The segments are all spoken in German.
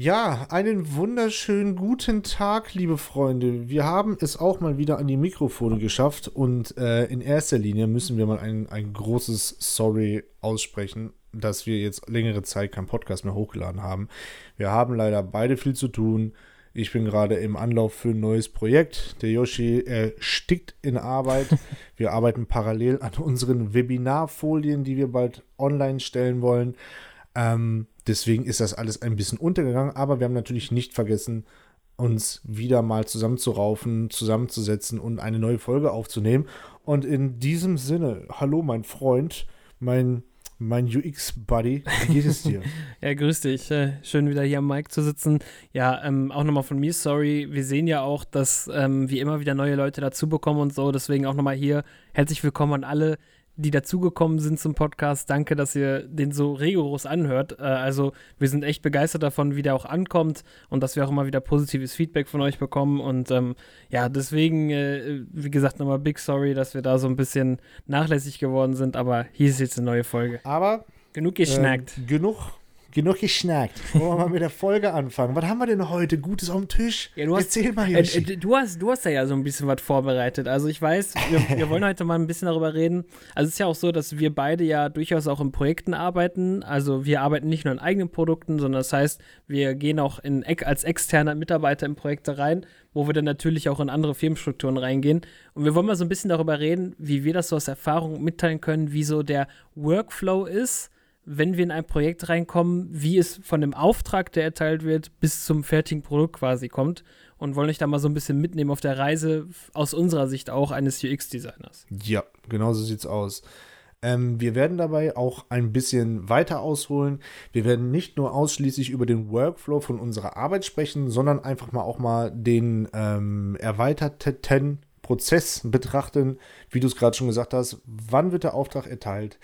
Ja, einen wunderschönen guten Tag, liebe Freunde. Wir haben es auch mal wieder an die Mikrofone geschafft und äh, in erster Linie müssen wir mal ein, ein großes Sorry aussprechen, dass wir jetzt längere Zeit keinen Podcast mehr hochgeladen haben. Wir haben leider beide viel zu tun. Ich bin gerade im Anlauf für ein neues Projekt. Der Yoshi erstickt in Arbeit. Wir arbeiten parallel an unseren Webinarfolien, die wir bald online stellen wollen. Ähm, deswegen ist das alles ein bisschen untergegangen, aber wir haben natürlich nicht vergessen, uns wieder mal zusammenzuraufen, zusammenzusetzen und eine neue Folge aufzunehmen. Und in diesem Sinne, hallo mein Freund, mein, mein UX-Buddy, wie geht es dir? ja, grüß dich. Äh, schön wieder hier am Mic zu sitzen. Ja, ähm, auch nochmal von mir, sorry. Wir sehen ja auch, dass ähm, wir immer wieder neue Leute dazu bekommen und so. Deswegen auch nochmal hier herzlich willkommen an alle, die dazugekommen sind zum Podcast. Danke, dass ihr den so rigoros anhört. Äh, also wir sind echt begeistert davon, wie der auch ankommt und dass wir auch immer wieder positives Feedback von euch bekommen. Und ähm, ja, deswegen, äh, wie gesagt, nochmal Big Sorry, dass wir da so ein bisschen nachlässig geworden sind. Aber hier ist jetzt eine neue Folge. Aber genug geschnackt. Äh, genug genug geschnackt. Wollen wir mal mit der Folge anfangen? Was haben wir denn heute Gutes auf dem Tisch? Ja, hast, Erzähl mal, äh, Yoshi. Äh, du, hast, du hast ja, ja so ein bisschen was vorbereitet. Also ich weiß, wir, wir, wollen heute mal ein bisschen darüber reden. Also es ist ja auch so, dass wir beide ja durchaus auch in Projekten arbeiten. Also wir arbeiten nicht nur in eigenen Produkten, sondern das heißt, wir gehen auch in, als externer Mitarbeiter in Projekte rein, wo wir dann natürlich auch in andere Firmenstrukturen reingehen. Und wir wollen mal so ein bisschen darüber reden, wie wir das so aus Erfahrung mitteilen können, wie so der Workflow ist wenn wir in ein Projekt reinkommen, wie es von dem Auftrag, der erteilt wird, bis zum fertigen Produkt quasi kommt und wollen euch da mal so ein bisschen mitnehmen auf der Reise aus unserer Sicht auch eines UX-Designers. Ja, genau so sieht's aus. Ähm, wir werden dabei auch ein bisschen weiter ausholen. Wir werden nicht nur ausschließlich über den Workflow von unserer Arbeit sprechen, sondern einfach mal auch mal den ähm, erweiterten Prozess betrachten, wie du es gerade schon gesagt hast, wann wird der Auftrag erteilt,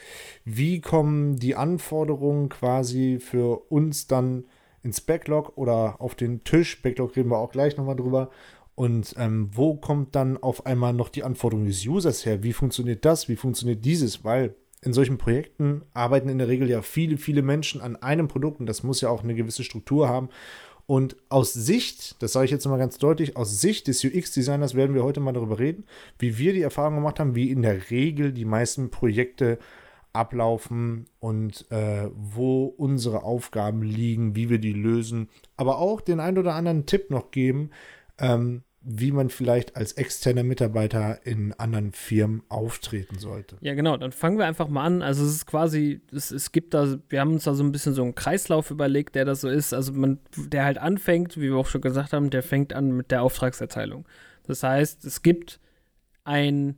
wie kommen die Anforderungen quasi für uns dann ins Backlog oder auf den Tisch, Backlog reden wir auch gleich nochmal drüber, und ähm, wo kommt dann auf einmal noch die Anforderung des Users her, wie funktioniert das, wie funktioniert dieses, weil in solchen Projekten arbeiten in der Regel ja viele, viele Menschen an einem Produkt und das muss ja auch eine gewisse Struktur haben und aus Sicht, das sage ich jetzt mal ganz deutlich, aus Sicht des UX-Designers werden wir heute mal darüber reden, wie wir die Erfahrung gemacht haben, wie in der Regel die meisten Projekte ablaufen und äh, wo unsere Aufgaben liegen, wie wir die lösen, aber auch den ein oder anderen Tipp noch geben, ähm, wie man vielleicht als externer Mitarbeiter in anderen Firmen auftreten sollte. Ja, genau. Dann fangen wir einfach mal an. Also es ist quasi, es, es gibt da, wir haben uns da so ein bisschen so einen Kreislauf überlegt, der das so ist. Also man, der halt anfängt, wie wir auch schon gesagt haben, der fängt an mit der Auftragserteilung. Das heißt, es gibt ein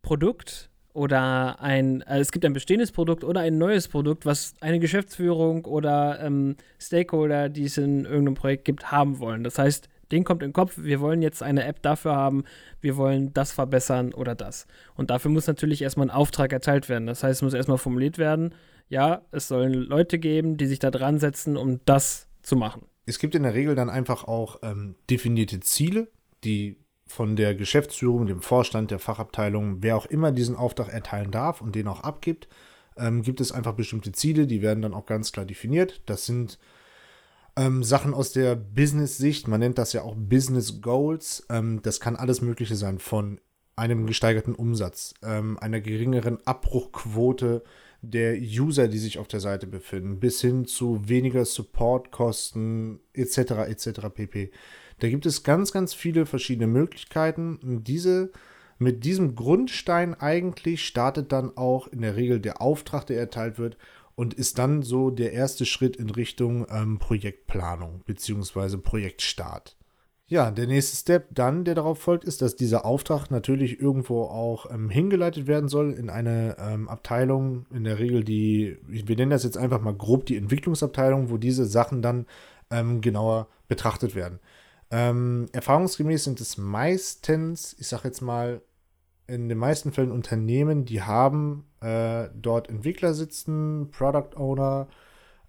Produkt oder ein, also es gibt ein bestehendes Produkt oder ein neues Produkt, was eine Geschäftsführung oder ähm, Stakeholder, die es in irgendeinem Projekt gibt, haben wollen. Das heißt, den kommt den Kopf, wir wollen jetzt eine App dafür haben, wir wollen das verbessern oder das. Und dafür muss natürlich erstmal ein Auftrag erteilt werden. Das heißt, es muss erstmal formuliert werden, ja, es sollen Leute geben, die sich da dran setzen, um das zu machen. Es gibt in der Regel dann einfach auch ähm, definierte Ziele, die von der Geschäftsführung, dem Vorstand, der Fachabteilung, wer auch immer diesen Auftrag erteilen darf und den auch abgibt, ähm, gibt es einfach bestimmte Ziele, die werden dann auch ganz klar definiert. Das sind ähm, Sachen aus der Business-Sicht, man nennt das ja auch Business Goals. Ähm, das kann alles Mögliche sein, von einem gesteigerten Umsatz, ähm, einer geringeren Abbruchquote der User, die sich auf der Seite befinden, bis hin zu weniger Supportkosten etc. etc. pp. Da gibt es ganz, ganz viele verschiedene Möglichkeiten. Diese mit diesem Grundstein eigentlich startet dann auch in der Regel der Auftrag, der erteilt wird und ist dann so der erste Schritt in Richtung ähm, Projektplanung bzw. Projektstart. Ja, der nächste Step dann, der darauf folgt, ist, dass dieser Auftrag natürlich irgendwo auch ähm, hingeleitet werden soll in eine ähm, Abteilung, in der Regel die, wir nennen das jetzt einfach mal grob die Entwicklungsabteilung, wo diese Sachen dann ähm, genauer betrachtet werden. Ähm, erfahrungsgemäß sind es meistens, ich sage jetzt mal, in den meisten Fällen Unternehmen, die haben äh, dort Entwickler sitzen, Product Owner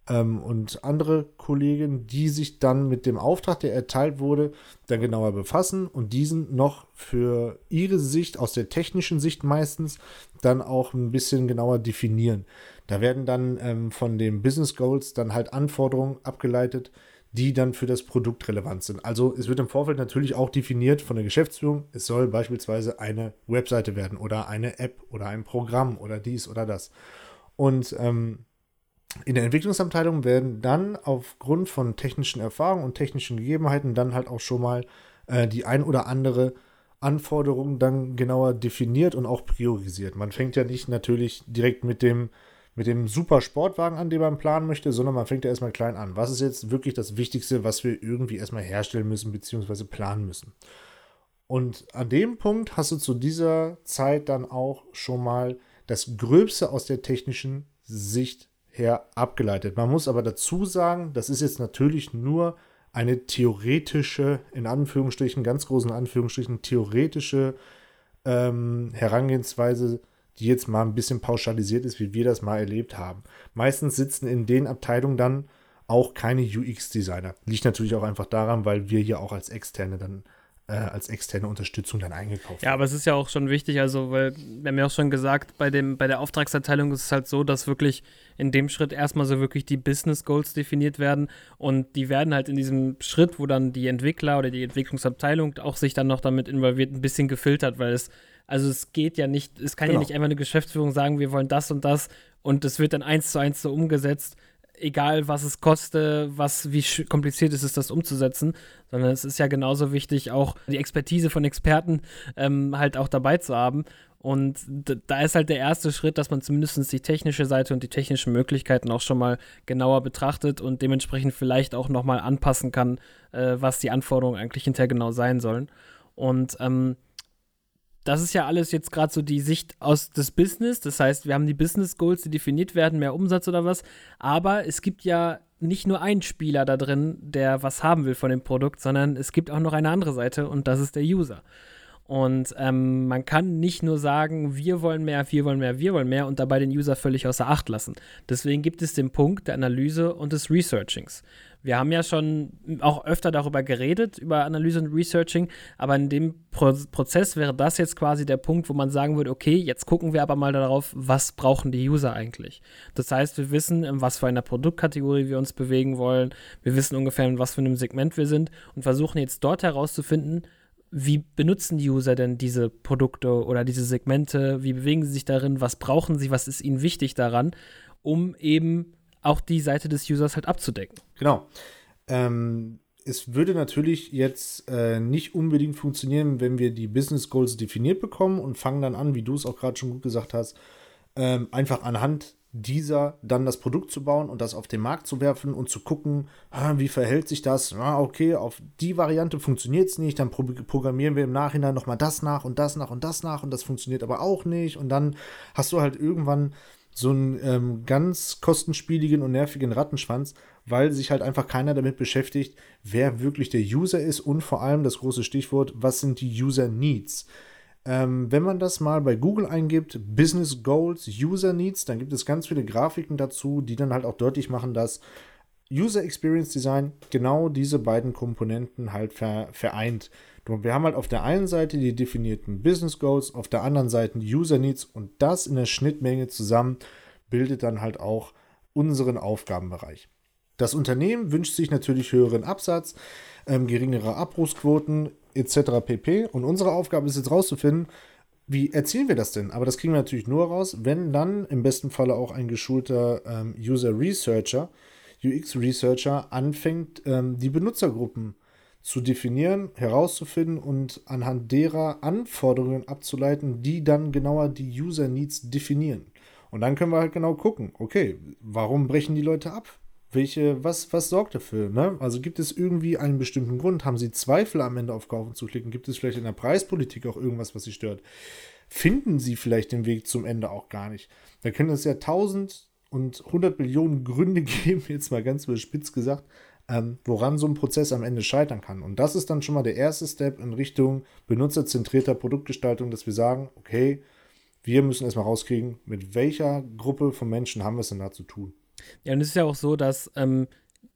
ähm, und andere Kollegen, die sich dann mit dem Auftrag, der erteilt wurde, dann genauer befassen und diesen noch für ihre Sicht, aus der technischen Sicht meistens, dann auch ein bisschen genauer definieren. Da werden dann ähm, von den Business Goals dann halt Anforderungen abgeleitet, die dann für das Produkt relevant sind. Also es wird im Vorfeld natürlich auch definiert von der Geschäftsführung, es soll beispielsweise eine Webseite werden oder eine App oder ein Programm oder dies oder das. Und ähm, in der Entwicklungsabteilung werden dann aufgrund von technischen Erfahrungen und technischen Gegebenheiten dann halt auch schon mal äh, die ein oder andere Anforderung dann genauer definiert und auch priorisiert. Man fängt ja nicht natürlich direkt mit dem mit dem super Sportwagen an, den man planen möchte, sondern man fängt ja erstmal klein an. Was ist jetzt wirklich das Wichtigste, was wir irgendwie erstmal herstellen müssen, beziehungsweise planen müssen? Und an dem Punkt hast du zu dieser Zeit dann auch schon mal das Gröbste aus der technischen Sicht her abgeleitet. Man muss aber dazu sagen, das ist jetzt natürlich nur eine theoretische, in Anführungsstrichen, ganz großen Anführungsstrichen, theoretische ähm, Herangehensweise die jetzt mal ein bisschen pauschalisiert ist, wie wir das mal erlebt haben. Meistens sitzen in den Abteilungen dann auch keine UX-Designer. Liegt natürlich auch einfach daran, weil wir hier auch als externe dann äh, als externe Unterstützung dann eingekauft. Ja, aber es ist ja auch schon wichtig, also weil wir haben ja auch schon gesagt, bei dem bei der Auftragserteilung ist es halt so, dass wirklich in dem Schritt erstmal so wirklich die Business Goals definiert werden und die werden halt in diesem Schritt, wo dann die Entwickler oder die Entwicklungsabteilung auch sich dann noch damit involviert, ein bisschen gefiltert, weil es also es geht ja nicht, es kann genau. ja nicht einfach eine Geschäftsführung sagen, wir wollen das und das und es wird dann eins zu eins so umgesetzt, egal was es koste, was, wie kompliziert es ist, das umzusetzen, sondern es ist ja genauso wichtig, auch die Expertise von Experten ähm, halt auch dabei zu haben. Und da ist halt der erste Schritt, dass man zumindest die technische Seite und die technischen Möglichkeiten auch schon mal genauer betrachtet und dementsprechend vielleicht auch nochmal anpassen kann, äh, was die Anforderungen eigentlich hinterher genau sein sollen. Und ähm, das ist ja alles jetzt gerade so die Sicht aus des Business. Das heißt, wir haben die Business Goals, die definiert werden, mehr Umsatz oder was. Aber es gibt ja nicht nur einen Spieler da drin, der was haben will von dem Produkt, sondern es gibt auch noch eine andere Seite und das ist der User. Und ähm, man kann nicht nur sagen, wir wollen mehr, wir wollen mehr, wir wollen mehr und dabei den User völlig außer Acht lassen. Deswegen gibt es den Punkt der Analyse und des Researchings. Wir haben ja schon auch öfter darüber geredet, über Analyse und Researching, aber in dem Pro Prozess wäre das jetzt quasi der Punkt, wo man sagen würde, okay, jetzt gucken wir aber mal darauf, was brauchen die User eigentlich. Das heißt, wir wissen, in was für einer Produktkategorie wir uns bewegen wollen, wir wissen ungefähr, in was für einem Segment wir sind und versuchen jetzt dort herauszufinden, wie benutzen die User denn diese Produkte oder diese Segmente, wie bewegen sie sich darin, was brauchen sie, was ist ihnen wichtig daran, um eben auch die Seite des Users halt abzudecken. Genau. Ähm, es würde natürlich jetzt äh, nicht unbedingt funktionieren, wenn wir die Business Goals definiert bekommen und fangen dann an, wie du es auch gerade schon gut gesagt hast, ähm, einfach anhand dieser dann das Produkt zu bauen und das auf den Markt zu werfen und zu gucken, ah, wie verhält sich das? Ah, okay, auf die Variante funktioniert es nicht, dann pro programmieren wir im Nachhinein nochmal das nach und das nach und das nach und das funktioniert aber auch nicht und dann hast du halt irgendwann so einen ähm, ganz kostenspieligen und nervigen Rattenschwanz, weil sich halt einfach keiner damit beschäftigt, wer wirklich der User ist und vor allem das große Stichwort, was sind die User Needs. Ähm, wenn man das mal bei Google eingibt, Business Goals, User Needs, dann gibt es ganz viele Grafiken dazu, die dann halt auch deutlich machen, dass User Experience Design genau diese beiden Komponenten halt vereint. Wir haben halt auf der einen Seite die definierten Business Goals, auf der anderen Seite User Needs und das in der Schnittmenge zusammen bildet dann halt auch unseren Aufgabenbereich. Das Unternehmen wünscht sich natürlich höheren Absatz, ähm, geringere Abrufsquoten etc. pp. Und unsere Aufgabe ist jetzt rauszufinden, wie erzielen wir das denn? Aber das kriegen wir natürlich nur raus, wenn dann im besten Falle auch ein geschulter ähm, User Researcher, UX Researcher anfängt, ähm, die Benutzergruppen zu definieren, herauszufinden und anhand derer Anforderungen abzuleiten, die dann genauer die User Needs definieren. Und dann können wir halt genau gucken, okay, warum brechen die Leute ab? Welche, was, was sorgt dafür? Ne? Also gibt es irgendwie einen bestimmten Grund? Haben sie Zweifel am Ende auf Kaufen zu klicken? Gibt es vielleicht in der Preispolitik auch irgendwas, was sie stört? Finden sie vielleicht den Weg zum Ende auch gar nicht? Da können es ja tausend und hundert Millionen Gründe geben, jetzt mal ganz überspitzt gesagt, ähm, woran so ein Prozess am Ende scheitern kann. Und das ist dann schon mal der erste Step in Richtung benutzerzentrierter Produktgestaltung, dass wir sagen, okay, wir müssen erstmal rauskriegen, mit welcher Gruppe von Menschen haben wir es denn da zu tun. Ja, und es ist ja auch so, dass ähm,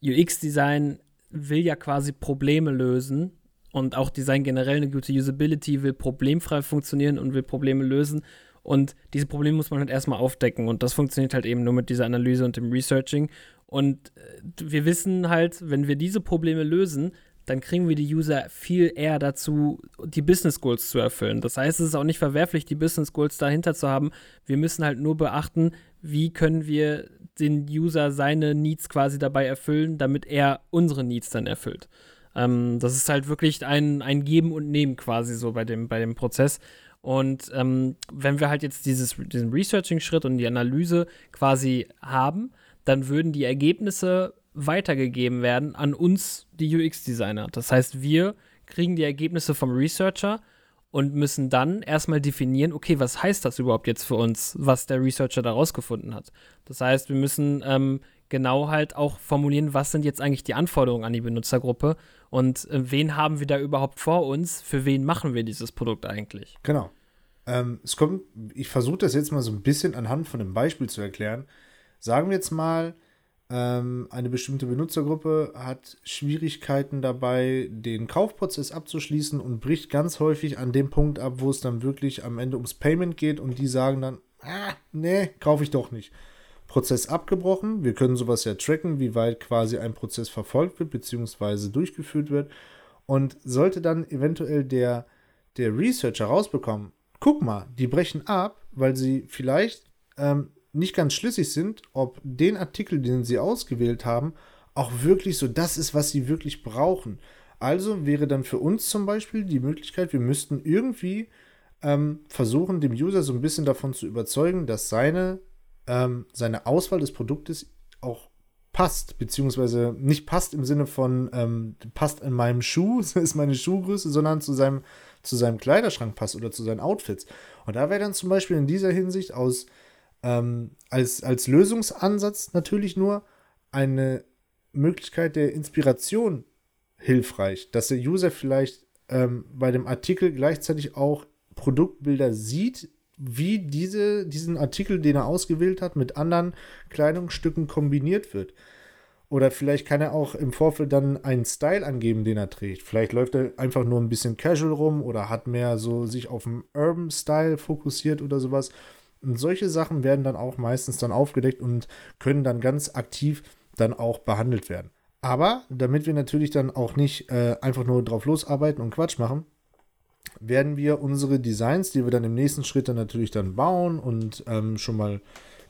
UX-Design will ja quasi Probleme lösen und auch Design generell eine gute Usability will problemfrei funktionieren und will Probleme lösen. Und diese Probleme muss man halt erstmal aufdecken und das funktioniert halt eben nur mit dieser Analyse und dem Researching. Und äh, wir wissen halt, wenn wir diese Probleme lösen, dann kriegen wir die User viel eher dazu, die Business Goals zu erfüllen. Das heißt, es ist auch nicht verwerflich, die Business Goals dahinter zu haben. Wir müssen halt nur beachten, wie können wir den User seine Needs quasi dabei erfüllen, damit er unsere Needs dann erfüllt. Ähm, das ist halt wirklich ein, ein Geben und Nehmen quasi so bei dem, bei dem Prozess. Und ähm, wenn wir halt jetzt dieses, diesen Researching-Schritt und die Analyse quasi haben, dann würden die Ergebnisse weitergegeben werden an uns, die UX-Designer. Das heißt, wir kriegen die Ergebnisse vom Researcher und müssen dann erstmal definieren, okay, was heißt das überhaupt jetzt für uns, was der Researcher da rausgefunden hat. Das heißt, wir müssen ähm, genau halt auch formulieren, was sind jetzt eigentlich die Anforderungen an die Benutzergruppe und äh, wen haben wir da überhaupt vor uns, für wen machen wir dieses Produkt eigentlich. Genau. Ähm, es kommt, ich versuche das jetzt mal so ein bisschen anhand von einem Beispiel zu erklären. Sagen wir jetzt mal, ähm, eine bestimmte Benutzergruppe hat Schwierigkeiten dabei, den Kaufprozess abzuschließen und bricht ganz häufig an dem Punkt ab, wo es dann wirklich am Ende ums Payment geht und die sagen dann, ah, nee, kaufe ich doch nicht. Prozess abgebrochen. Wir können sowas ja tracken, wie weit quasi ein Prozess verfolgt wird bzw. durchgeführt wird. Und sollte dann eventuell der, der Researcher rausbekommen, guck mal, die brechen ab, weil sie vielleicht ähm, nicht ganz schlüssig sind, ob den Artikel, den sie ausgewählt haben, auch wirklich so das ist, was sie wirklich brauchen. Also wäre dann für uns zum Beispiel die Möglichkeit, wir müssten irgendwie ähm, versuchen, dem User so ein bisschen davon zu überzeugen, dass seine, ähm, seine Auswahl des Produktes auch passt, beziehungsweise nicht passt im Sinne von ähm, passt in meinem Schuh, ist meine Schuhgröße, sondern zu seinem, zu seinem Kleiderschrank passt oder zu seinen Outfits. Und da wäre dann zum Beispiel in dieser Hinsicht aus ähm, als, als Lösungsansatz natürlich nur eine Möglichkeit der Inspiration hilfreich, dass der User vielleicht ähm, bei dem Artikel gleichzeitig auch Produktbilder sieht, wie diese, diesen Artikel, den er ausgewählt hat, mit anderen Kleidungsstücken kombiniert wird. Oder vielleicht kann er auch im Vorfeld dann einen Style angeben, den er trägt. Vielleicht läuft er einfach nur ein bisschen casual rum oder hat mehr so sich auf den Urban Style fokussiert oder sowas. Und solche Sachen werden dann auch meistens dann aufgedeckt und können dann ganz aktiv dann auch behandelt werden. Aber damit wir natürlich dann auch nicht äh, einfach nur drauf losarbeiten und Quatsch machen, werden wir unsere Designs, die wir dann im nächsten Schritt dann natürlich dann bauen und ähm, schon mal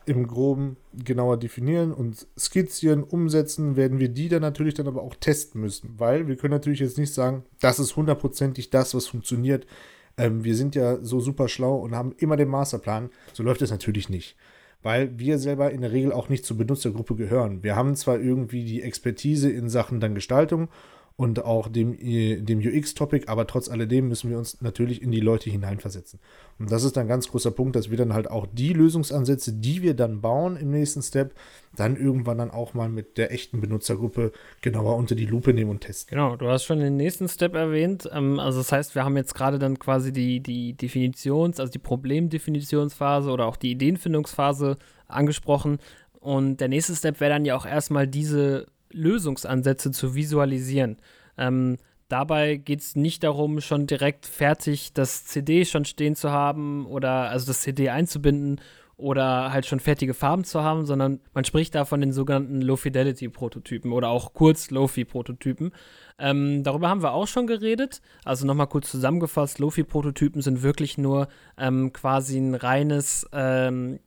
im Groben genauer definieren und skizzieren, umsetzen, werden wir die dann natürlich dann aber auch testen müssen, weil wir können natürlich jetzt nicht sagen, das ist hundertprozentig das, was funktioniert ähm, wir sind ja so super schlau und haben immer den Masterplan. So läuft es natürlich nicht. Weil wir selber in der Regel auch nicht zur Benutzergruppe gehören. Wir haben zwar irgendwie die Expertise in Sachen dann Gestaltung und auch dem, äh, dem UX-Topic, aber trotz alledem müssen wir uns natürlich in die Leute hineinversetzen. Und das ist ein ganz großer Punkt, dass wir dann halt auch die Lösungsansätze, die wir dann bauen im nächsten Step, dann irgendwann dann auch mal mit der echten Benutzergruppe genauer unter die Lupe nehmen und testen. Genau, du hast schon den nächsten Step erwähnt. Ähm, also das heißt, wir haben jetzt gerade dann quasi die, die Definitions-, also die Problemdefinitionsphase oder auch die Ideenfindungsphase angesprochen. Und der nächste Step wäre dann ja auch erstmal diese Lösungsansätze zu visualisieren. Ähm, dabei geht es nicht darum, schon direkt fertig das CD schon stehen zu haben oder also das CD einzubinden oder halt schon fertige Farben zu haben, sondern man spricht da von den sogenannten Low-Fidelity-Prototypen oder auch kurz Low-Fi-Prototypen. Ähm, darüber haben wir auch schon geredet. Also nochmal kurz zusammengefasst, Low-Fi-Prototypen sind wirklich nur ähm, quasi ein reines ähm,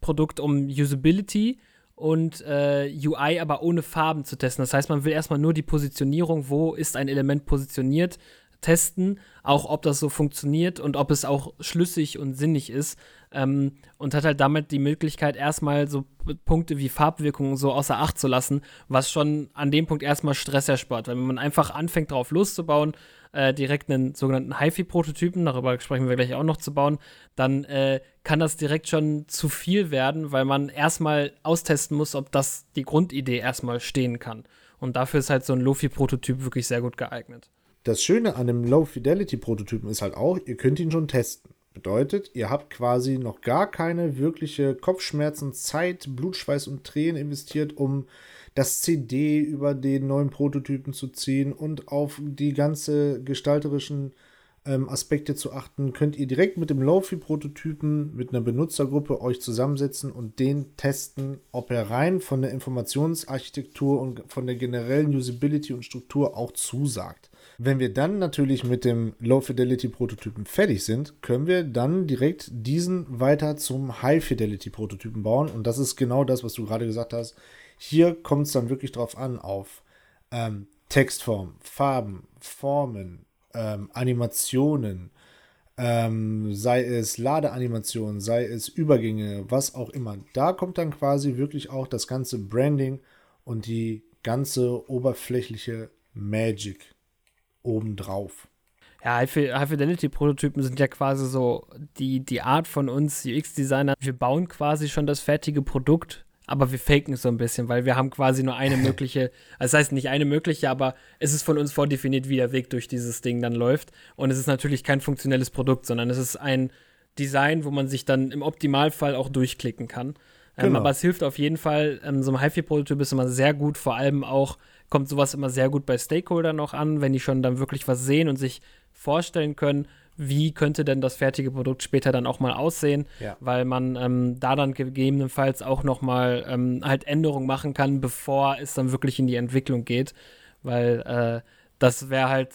Produkt, um Usability und äh, UI aber ohne Farben zu testen. Das heißt, man will erstmal nur die Positionierung, wo ist ein Element positioniert, testen, auch ob das so funktioniert und ob es auch schlüssig und sinnig ist. Ähm, und hat halt damit die Möglichkeit, erstmal so Punkte wie Farbwirkungen so außer Acht zu lassen, was schon an dem Punkt erstmal Stress erspart. Weil wenn man einfach anfängt, drauf loszubauen, äh, direkt einen sogenannten HiFi-Prototypen, darüber sprechen wir gleich auch noch zu bauen, dann äh, kann das direkt schon zu viel werden, weil man erstmal austesten muss, ob das die Grundidee erstmal stehen kann. Und dafür ist halt so ein Lofi-Prototyp wirklich sehr gut geeignet. Das Schöne an dem Low-Fidelity-Prototypen ist halt auch, ihr könnt ihn schon testen. Bedeutet, ihr habt quasi noch gar keine wirkliche Kopfschmerzen, Zeit, Blutschweiß und Tränen investiert, um das CD über den neuen Prototypen zu ziehen und auf die ganze gestalterischen ähm, Aspekte zu achten, könnt ihr direkt mit dem Lofi-Prototypen mit einer Benutzergruppe euch zusammensetzen und den testen, ob er rein von der Informationsarchitektur und von der generellen Usability und Struktur auch zusagt. Wenn wir dann natürlich mit dem Low-Fidelity-Prototypen fertig sind, können wir dann direkt diesen weiter zum High-Fidelity-Prototypen bauen. Und das ist genau das, was du gerade gesagt hast. Hier kommt es dann wirklich drauf an, auf ähm, Textform, Farben, Formen, ähm, Animationen, ähm, sei es Ladeanimationen, sei es Übergänge, was auch immer. Da kommt dann quasi wirklich auch das ganze Branding und die ganze oberflächliche Magic obendrauf. Ja, High-Fidelity-Prototypen sind ja quasi so die, die Art von uns UX-Designer. Wir bauen quasi schon das fertige Produkt, aber wir faken es so ein bisschen, weil wir haben quasi nur eine mögliche, also das heißt nicht eine mögliche, aber es ist von uns vordefiniert, wie der Weg durch dieses Ding dann läuft. Und es ist natürlich kein funktionelles Produkt, sondern es ist ein Design, wo man sich dann im Optimalfall auch durchklicken kann. Ähm, genau. aber es hilft auf jeden Fall, ähm, so ein HiFi-Prototyp ist immer sehr gut, vor allem auch kommt sowas immer sehr gut bei Stakeholdern noch an, wenn die schon dann wirklich was sehen und sich vorstellen können, wie könnte denn das fertige Produkt später dann auch mal aussehen, ja. weil man ähm, da dann gegebenenfalls auch noch mal ähm, halt Änderungen machen kann, bevor es dann wirklich in die Entwicklung geht, weil äh, das wäre halt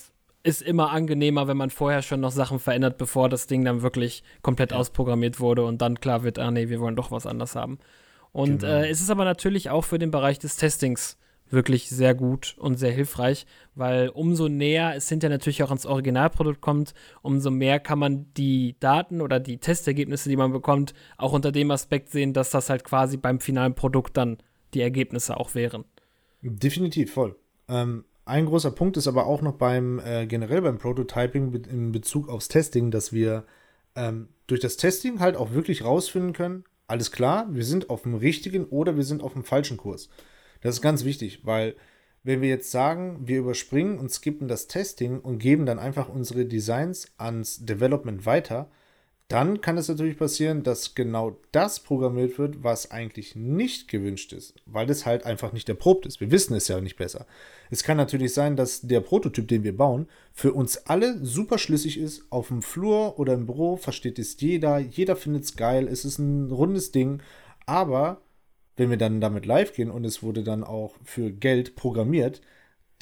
ist immer angenehmer, wenn man vorher schon noch Sachen verändert, bevor das Ding dann wirklich komplett ja. ausprogrammiert wurde und dann klar wird, ah nee, wir wollen doch was anders haben. Und genau. äh, es ist aber natürlich auch für den Bereich des Testings wirklich sehr gut und sehr hilfreich, weil umso näher es hinterher natürlich auch ans Originalprodukt kommt, umso mehr kann man die Daten oder die Testergebnisse, die man bekommt, auch unter dem Aspekt sehen, dass das halt quasi beim finalen Produkt dann die Ergebnisse auch wären. Definitiv, voll. Ähm, ein großer Punkt ist aber auch noch beim äh, generell beim Prototyping in Bezug aufs Testing, dass wir ähm, durch das Testing halt auch wirklich rausfinden können, alles klar, wir sind auf dem richtigen oder wir sind auf dem falschen Kurs. Das ist ganz wichtig, weil wenn wir jetzt sagen, wir überspringen und skippen das Testing und geben dann einfach unsere Designs ans Development weiter, dann kann es natürlich passieren, dass genau das programmiert wird, was eigentlich nicht gewünscht ist, weil es halt einfach nicht erprobt ist. Wir wissen es ja nicht besser. Es kann natürlich sein, dass der Prototyp, den wir bauen, für uns alle super schlüssig ist. Auf dem Flur oder im Büro versteht es jeder, jeder findet es geil, es ist ein rundes Ding, aber wenn wir dann damit live gehen und es wurde dann auch für Geld programmiert,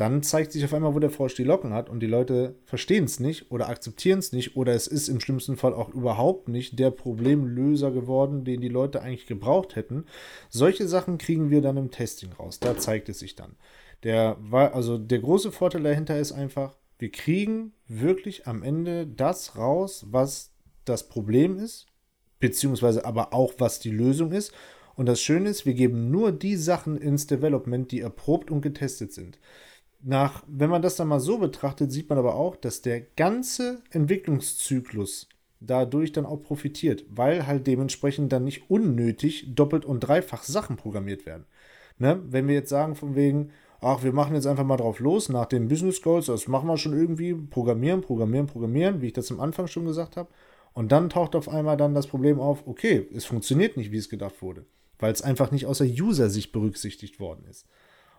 dann zeigt sich auf einmal, wo der Frosch die Locken hat und die Leute verstehen es nicht oder akzeptieren es nicht oder es ist im schlimmsten Fall auch überhaupt nicht der Problemlöser geworden, den die Leute eigentlich gebraucht hätten. Solche Sachen kriegen wir dann im Testing raus. Da zeigt es sich dann. Der, also der große Vorteil dahinter ist einfach, wir kriegen wirklich am Ende das raus, was das Problem ist, beziehungsweise aber auch was die Lösung ist und das Schöne ist, wir geben nur die Sachen ins Development, die erprobt und getestet sind. Nach, wenn man das dann mal so betrachtet, sieht man aber auch, dass der ganze Entwicklungszyklus dadurch dann auch profitiert, weil halt dementsprechend dann nicht unnötig doppelt und dreifach Sachen programmiert werden. Ne? Wenn wir jetzt sagen, von wegen, ach, wir machen jetzt einfach mal drauf los nach den Business Goals, das machen wir schon irgendwie, programmieren, programmieren, programmieren, wie ich das am Anfang schon gesagt habe. Und dann taucht auf einmal dann das Problem auf, okay, es funktioniert nicht, wie es gedacht wurde weil es einfach nicht aus der User-Sicht berücksichtigt worden ist.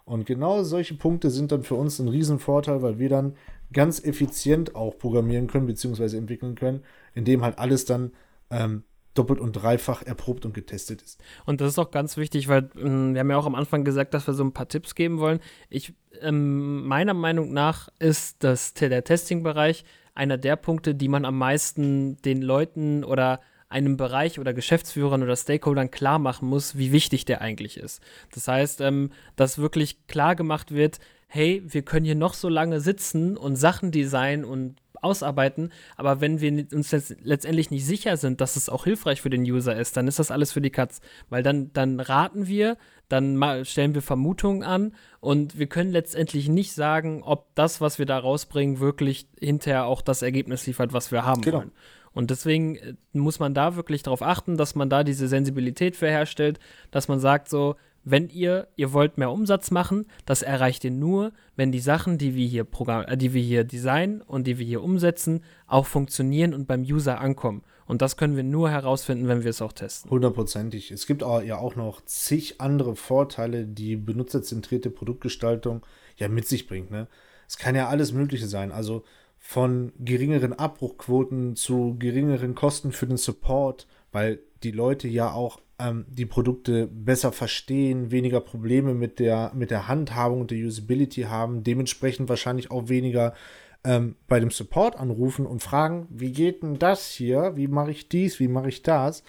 Und genau solche Punkte sind dann für uns ein Riesenvorteil, weil wir dann ganz effizient auch programmieren können, beziehungsweise entwickeln können, indem halt alles dann ähm, doppelt und dreifach erprobt und getestet ist. Und das ist auch ganz wichtig, weil ähm, wir haben ja auch am Anfang gesagt, dass wir so ein paar Tipps geben wollen. Ich, ähm, meiner Meinung nach ist das, der Testing-Bereich einer der Punkte, die man am meisten den Leuten oder einem Bereich oder Geschäftsführern oder Stakeholdern klar machen muss, wie wichtig der eigentlich ist. Das heißt, ähm, dass wirklich klar gemacht wird, hey, wir können hier noch so lange sitzen und Sachen designen und ausarbeiten, aber wenn wir uns letztendlich nicht sicher sind, dass es auch hilfreich für den User ist, dann ist das alles für die Katz. Weil dann, dann raten wir, dann stellen wir Vermutungen an und wir können letztendlich nicht sagen, ob das, was wir da rausbringen, wirklich hinterher auch das Ergebnis liefert, was wir haben genau. wollen. Und deswegen äh, muss man da wirklich darauf achten, dass man da diese Sensibilität für herstellt, dass man sagt so, wenn ihr, ihr wollt mehr Umsatz machen, das erreicht ihr nur, wenn die Sachen, die wir hier Programm, äh, die wir hier designen und die wir hier umsetzen, auch funktionieren und beim User ankommen. Und das können wir nur herausfinden, wenn wir es auch testen. Hundertprozentig. Es gibt auch, ja auch noch zig andere Vorteile, die benutzerzentrierte Produktgestaltung ja mit sich bringt. Ne? Es kann ja alles Mögliche sein. Also von geringeren Abbruchquoten zu geringeren Kosten für den Support, weil die Leute ja auch ähm, die Produkte besser verstehen, weniger Probleme mit der, mit der Handhabung und der Usability haben, dementsprechend wahrscheinlich auch weniger ähm, bei dem Support anrufen und fragen, wie geht denn das hier? Wie mache ich dies? Wie mache ich das?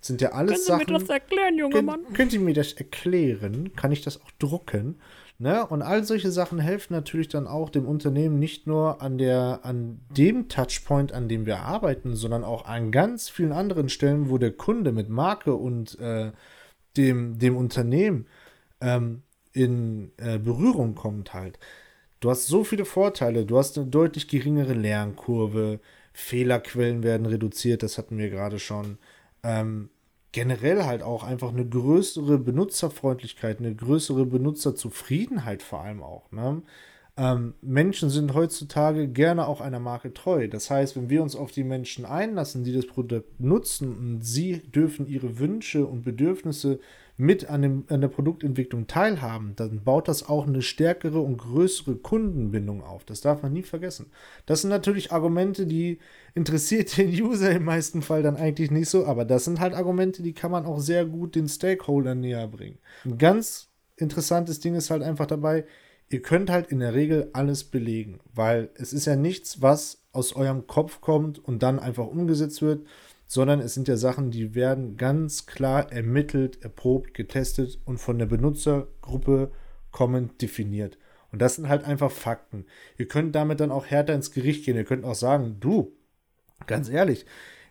sind ja alles Sachen. Können Sie mir das erklären, junger Mann? Können Sie mir das erklären? Kann ich das auch drucken? Ne? Und all solche Sachen helfen natürlich dann auch dem Unternehmen nicht nur an der, an dem Touchpoint, an dem wir arbeiten, sondern auch an ganz vielen anderen Stellen, wo der Kunde mit Marke und äh, dem, dem Unternehmen ähm, in äh, Berührung kommt halt. Du hast so viele Vorteile, du hast eine deutlich geringere Lernkurve, Fehlerquellen werden reduziert, das hatten wir gerade schon. Ähm, generell halt auch einfach eine größere Benutzerfreundlichkeit, eine größere Benutzerzufriedenheit vor allem auch. Ne? Ähm, Menschen sind heutzutage gerne auch einer Marke treu. Das heißt, wenn wir uns auf die Menschen einlassen, die das Produkt nutzen und sie dürfen ihre Wünsche und Bedürfnisse mit an, dem, an der Produktentwicklung teilhaben, dann baut das auch eine stärkere und größere Kundenbindung auf. Das darf man nie vergessen. Das sind natürlich Argumente, die interessiert den User im meisten Fall dann eigentlich nicht so, aber das sind halt Argumente, die kann man auch sehr gut den Stakeholdern näher bringen. Ein ganz interessantes Ding ist halt einfach dabei, ihr könnt halt in der Regel alles belegen, weil es ist ja nichts, was aus eurem Kopf kommt und dann einfach umgesetzt wird, sondern es sind ja Sachen, die werden ganz klar ermittelt, erprobt, getestet und von der Benutzergruppe kommend definiert. Und das sind halt einfach Fakten. Ihr könnt damit dann auch härter ins Gericht gehen. Ihr könnt auch sagen, du, ganz ehrlich,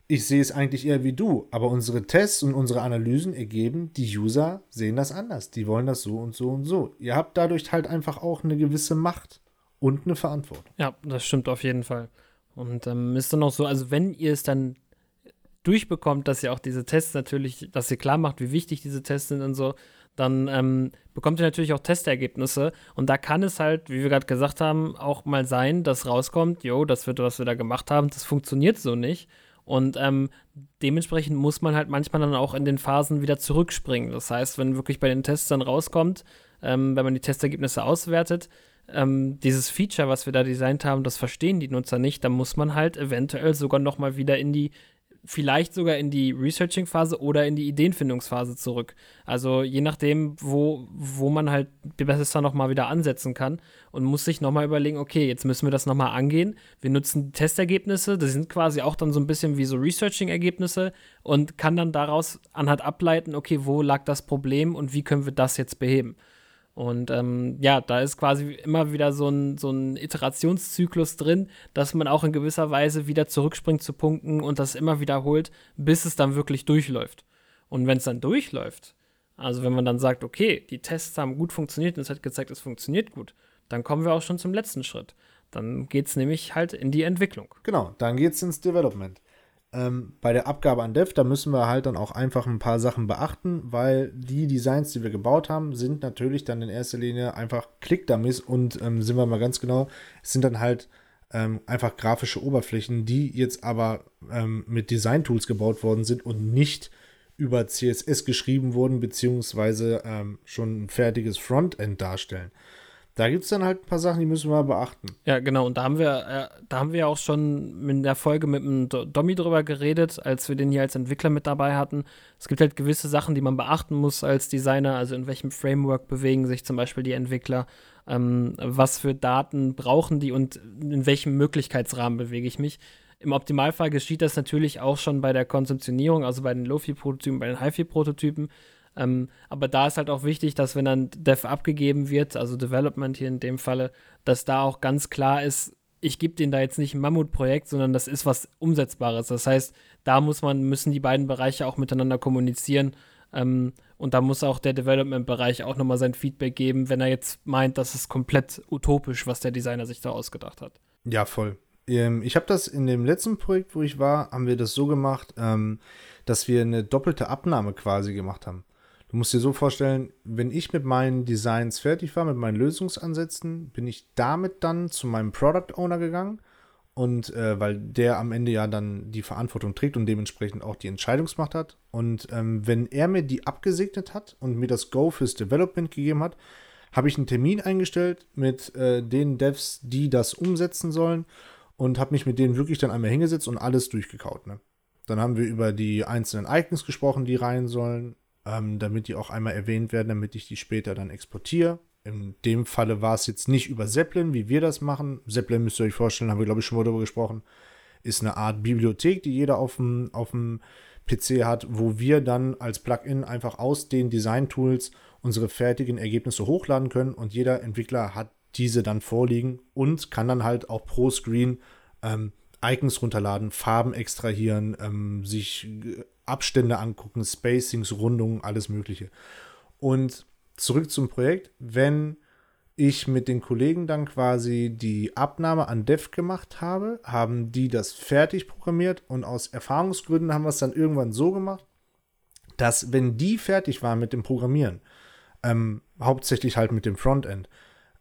ich sehe es eigentlich eher wie du, aber unsere Tests und unsere Analysen ergeben, die User sehen das anders. Die wollen das so und so und so. Ihr habt dadurch halt einfach auch eine gewisse Macht und eine Verantwortung. Ja, das stimmt auf jeden Fall. Und ähm, ist dann auch so, also wenn ihr es dann durchbekommt, dass ihr auch diese Tests natürlich, dass ihr klar macht, wie wichtig diese Tests sind und so, dann ähm, bekommt ihr natürlich auch Testergebnisse. Und da kann es halt, wie wir gerade gesagt haben, auch mal sein, dass rauskommt, jo, das wird, was wir da gemacht haben, das funktioniert so nicht. Und ähm, dementsprechend muss man halt manchmal dann auch in den Phasen wieder zurückspringen. Das heißt, wenn wirklich bei den Tests dann rauskommt, ähm, wenn man die Testergebnisse auswertet, ähm, dieses Feature, was wir da designt haben, das verstehen die Nutzer nicht, dann muss man halt eventuell sogar noch mal wieder in die vielleicht sogar in die Researching-Phase oder in die Ideenfindungsphase zurück. Also je nachdem, wo, wo man halt besser nochmal wieder ansetzen kann und muss sich nochmal überlegen, okay, jetzt müssen wir das nochmal angehen. Wir nutzen die Testergebnisse, das sind quasi auch dann so ein bisschen wie so Researching-Ergebnisse und kann dann daraus anhand ableiten, okay, wo lag das Problem und wie können wir das jetzt beheben. Und ähm, ja, da ist quasi immer wieder so ein, so ein Iterationszyklus drin, dass man auch in gewisser Weise wieder zurückspringt zu Punkten und das immer wiederholt, bis es dann wirklich durchläuft. Und wenn es dann durchläuft, also wenn man dann sagt, okay, die Tests haben gut funktioniert und es hat gezeigt, es funktioniert gut, dann kommen wir auch schon zum letzten Schritt. Dann geht es nämlich halt in die Entwicklung. Genau, dann geht es ins Development ähm, bei der Abgabe an Dev, da müssen wir halt dann auch einfach ein paar Sachen beachten, weil die Designs, die wir gebaut haben, sind natürlich dann in erster Linie einfach Click-Dummies und ähm, sind wir mal ganz genau, es sind dann halt ähm, einfach grafische Oberflächen, die jetzt aber ähm, mit Design-Tools gebaut worden sind und nicht über CSS geschrieben wurden, beziehungsweise ähm, schon ein fertiges Frontend darstellen. Da gibt es dann halt ein paar Sachen, die müssen wir beachten. Ja, genau. Und da haben wir, äh, da haben wir auch schon in der Folge mit dem Domi drüber geredet, als wir den hier als Entwickler mit dabei hatten. Es gibt halt gewisse Sachen, die man beachten muss als Designer. Also in welchem Framework bewegen sich zum Beispiel die Entwickler? Ähm, was für Daten brauchen die und in welchem Möglichkeitsrahmen bewege ich mich? Im Optimalfall geschieht das natürlich auch schon bei der Konzeptionierung, also bei den Lofi-Prototypen, bei den HiFi-Prototypen. Ähm, aber da ist halt auch wichtig, dass wenn dann Dev abgegeben wird, also Development hier in dem Falle, dass da auch ganz klar ist, ich gebe denen da jetzt nicht ein Mammutprojekt, sondern das ist was Umsetzbares. Das heißt, da muss man, müssen die beiden Bereiche auch miteinander kommunizieren. Ähm, und da muss auch der Development-Bereich auch nochmal sein Feedback geben, wenn er jetzt meint, das ist komplett utopisch, was der Designer sich da ausgedacht hat. Ja, voll. Ähm, ich habe das in dem letzten Projekt, wo ich war, haben wir das so gemacht, ähm, dass wir eine doppelte Abnahme quasi gemacht haben. Du musst dir so vorstellen, wenn ich mit meinen Designs fertig war, mit meinen Lösungsansätzen, bin ich damit dann zu meinem Product Owner gegangen. Und äh, weil der am Ende ja dann die Verantwortung trägt und dementsprechend auch die Entscheidungsmacht hat. Und ähm, wenn er mir die abgesegnet hat und mir das Go fürs Development gegeben hat, habe ich einen Termin eingestellt mit äh, den Devs, die das umsetzen sollen. und habe mich mit denen wirklich dann einmal hingesetzt und alles durchgekaut. Ne? Dann haben wir über die einzelnen Icons gesprochen, die rein sollen, ähm, damit die auch einmal erwähnt werden, damit ich die später dann exportiere. In dem Falle war es jetzt nicht über Zeppelin, wie wir das machen. Zeppelin müsst ihr euch vorstellen, haben wir glaube ich schon mal darüber gesprochen, ist eine Art Bibliothek, die jeder auf dem, auf dem PC hat, wo wir dann als Plugin einfach aus den Design-Tools unsere fertigen Ergebnisse hochladen können und jeder Entwickler hat diese dann vorliegen und kann dann halt auch pro Screen ähm, Icons runterladen, Farben extrahieren, ähm, sich Abstände angucken, Spacings, Rundungen, alles Mögliche. Und zurück zum Projekt, wenn ich mit den Kollegen dann quasi die Abnahme an Dev gemacht habe, haben die das fertig programmiert und aus Erfahrungsgründen haben wir es dann irgendwann so gemacht, dass wenn die fertig waren mit dem Programmieren, ähm, hauptsächlich halt mit dem Frontend,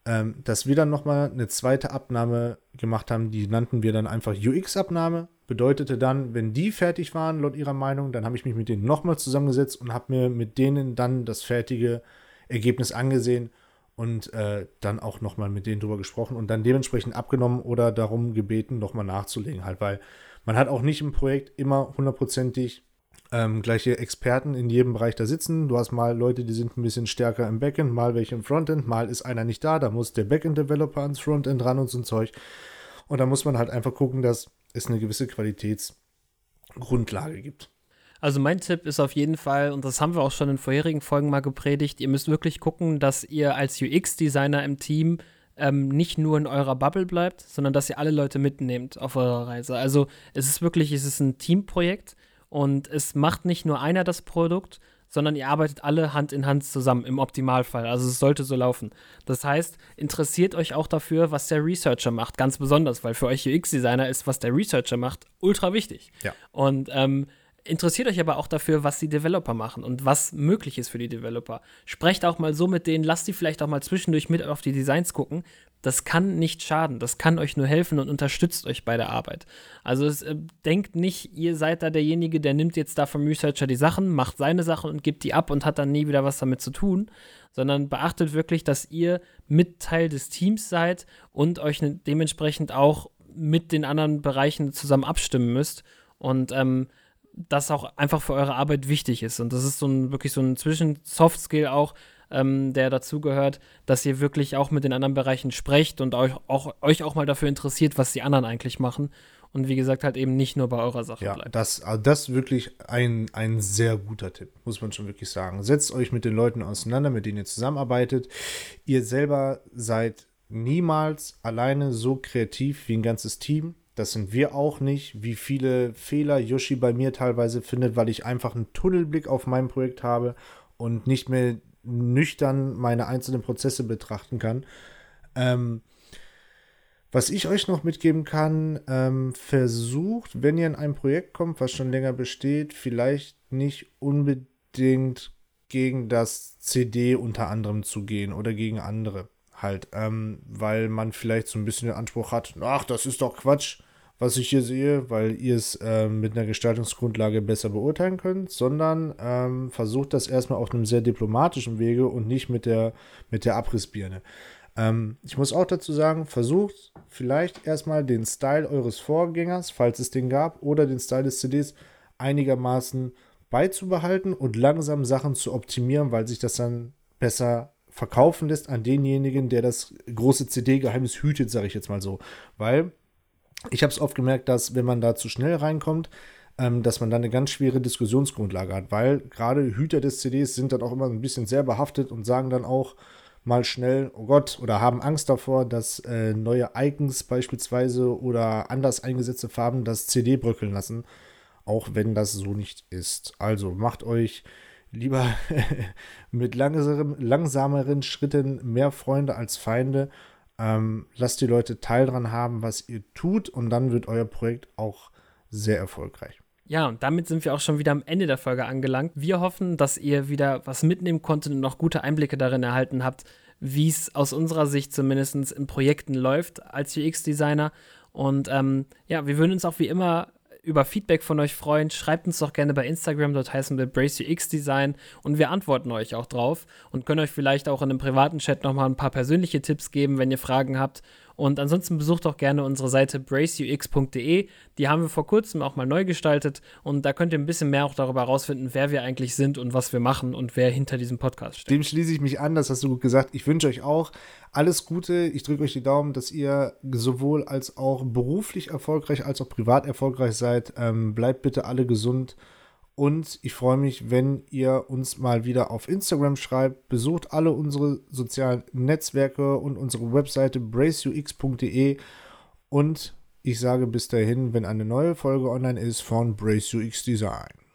ähm, dass wir dann nochmal eine zweite Abnahme gemacht haben, die nannten wir dann einfach UX-Abnahme. Bedeutete dann, wenn die fertig waren, laut ihrer Meinung, dann habe ich mich mit denen nochmal zusammengesetzt und habe mir mit denen dann das fertige Ergebnis angesehen und äh, dann auch nochmal mit denen drüber gesprochen und dann dementsprechend abgenommen oder darum gebeten, nochmal nachzulegen halt, weil man hat auch nicht im Projekt immer hundertprozentig ähm, gleiche Experten in jedem Bereich da sitzen. Du hast mal Leute, die sind ein bisschen stärker im Backend, mal welche im Frontend, mal ist einer nicht da, da muss der Backend-Developer ans Frontend ran und so ein Zeug. Und da muss man halt einfach gucken, dass es eine gewisse Qualitätsgrundlage gibt. Also mein Tipp ist auf jeden Fall, und das haben wir auch schon in vorherigen Folgen mal gepredigt, ihr müsst wirklich gucken, dass ihr als UX-Designer im Team ähm, nicht nur in eurer Bubble bleibt, sondern dass ihr alle Leute mitnehmt auf eurer Reise. Also es ist wirklich, es ist ein Teamprojekt und es macht nicht nur einer das Produkt, sondern ihr arbeitet alle Hand in Hand zusammen im Optimalfall. Also es sollte so laufen. Das heißt, interessiert euch auch dafür, was der Researcher macht, ganz besonders, weil für euch UX-Designer ist, was der Researcher macht, ultra wichtig. Ja. Und ähm, interessiert euch aber auch dafür, was die Developer machen und was möglich ist für die Developer. Sprecht auch mal so mit denen, lasst die vielleicht auch mal zwischendurch mit auf die Designs gucken. Das kann nicht schaden, das kann euch nur helfen und unterstützt euch bei der Arbeit. Also es, äh, denkt nicht, ihr seid da derjenige, der nimmt jetzt da vom Researcher die Sachen, macht seine Sachen und gibt die ab und hat dann nie wieder was damit zu tun, sondern beachtet wirklich, dass ihr mit Teil des Teams seid und euch ne, dementsprechend auch mit den anderen Bereichen zusammen abstimmen müsst. Und ähm, das auch einfach für eure Arbeit wichtig ist. Und das ist so ein wirklich so ein Zwischen-Soft-Skill auch, ähm, der dazugehört, dass ihr wirklich auch mit den anderen Bereichen sprecht und euch auch, euch auch mal dafür interessiert, was die anderen eigentlich machen. Und wie gesagt, halt eben nicht nur bei eurer Sache ja, bleibt. Das, also das ist wirklich ein, ein sehr guter Tipp, muss man schon wirklich sagen. Setzt euch mit den Leuten auseinander, mit denen ihr zusammenarbeitet. Ihr selber seid niemals alleine so kreativ wie ein ganzes Team. Das sind wir auch nicht. Wie viele Fehler Yoshi bei mir teilweise findet, weil ich einfach einen Tunnelblick auf mein Projekt habe und nicht mehr nüchtern meine einzelnen Prozesse betrachten kann. Ähm, was ich euch noch mitgeben kann, ähm, versucht, wenn ihr in ein Projekt kommt, was schon länger besteht, vielleicht nicht unbedingt gegen das CD unter anderem zu gehen oder gegen andere halt, ähm, weil man vielleicht so ein bisschen den Anspruch hat, ach, das ist doch Quatsch, was ich hier sehe, weil ihr es äh, mit einer Gestaltungsgrundlage besser beurteilen könnt, sondern ähm, versucht das erstmal auf einem sehr diplomatischen Wege und nicht mit der, mit der Abrissbirne. Ähm, ich muss auch dazu sagen, versucht vielleicht erstmal den Style eures Vorgängers, falls es den gab, oder den Style des CDs einigermaßen beizubehalten und langsam Sachen zu optimieren, weil sich das dann besser verkaufen lässt an denjenigen, der das große CD-Geheimnis hütet, sage ich jetzt mal so. Weil ich habe es oft gemerkt, dass wenn man da zu schnell reinkommt, ähm, dass man dann eine ganz schwere Diskussionsgrundlage hat, weil gerade Hüter des CDs sind dann auch immer ein bisschen sehr behaftet und sagen dann auch mal schnell, oh Gott, oder haben Angst davor, dass äh, neue Icons beispielsweise oder anders eingesetzte Farben das CD bröckeln lassen, auch wenn das so nicht ist. Also macht euch lieber mit langsameren, langsameren Schritten mehr Freunde als Feinde ähm, lasst die Leute teil dran haben, was ihr tut und dann wird euer Projekt auch sehr erfolgreich. Ja, und damit sind wir auch schon wieder am Ende der Folge angelangt. Wir hoffen, dass ihr wieder was mitnehmen konntet und noch gute Einblicke darin erhalten habt, wie es aus unserer Sicht zumindest in Projekten läuft als UX-Designer. Und ähm, ja, wir würden uns auch wie immer über Feedback von euch freuen. Schreibt uns doch gerne bei Instagram, dort heißen wir Brace UX Design und wir antworten euch auch drauf und können euch vielleicht auch in einem privaten Chat nochmal ein paar persönliche Tipps geben, wenn ihr Fragen habt. Und ansonsten besucht auch gerne unsere Seite braceux.de. Die haben wir vor kurzem auch mal neu gestaltet und da könnt ihr ein bisschen mehr auch darüber herausfinden, wer wir eigentlich sind und was wir machen und wer hinter diesem Podcast steht. Dem schließe ich mich an, das hast du gut gesagt. Ich wünsche euch auch alles Gute. Ich drücke euch die Daumen, dass ihr sowohl als auch beruflich erfolgreich als auch privat erfolgreich seid. Ähm, bleibt bitte alle gesund. Und ich freue mich, wenn ihr uns mal wieder auf Instagram schreibt. Besucht alle unsere sozialen Netzwerke und unsere Webseite braceux.de. Und ich sage bis dahin, wenn eine neue Folge online ist von Brace UX Design.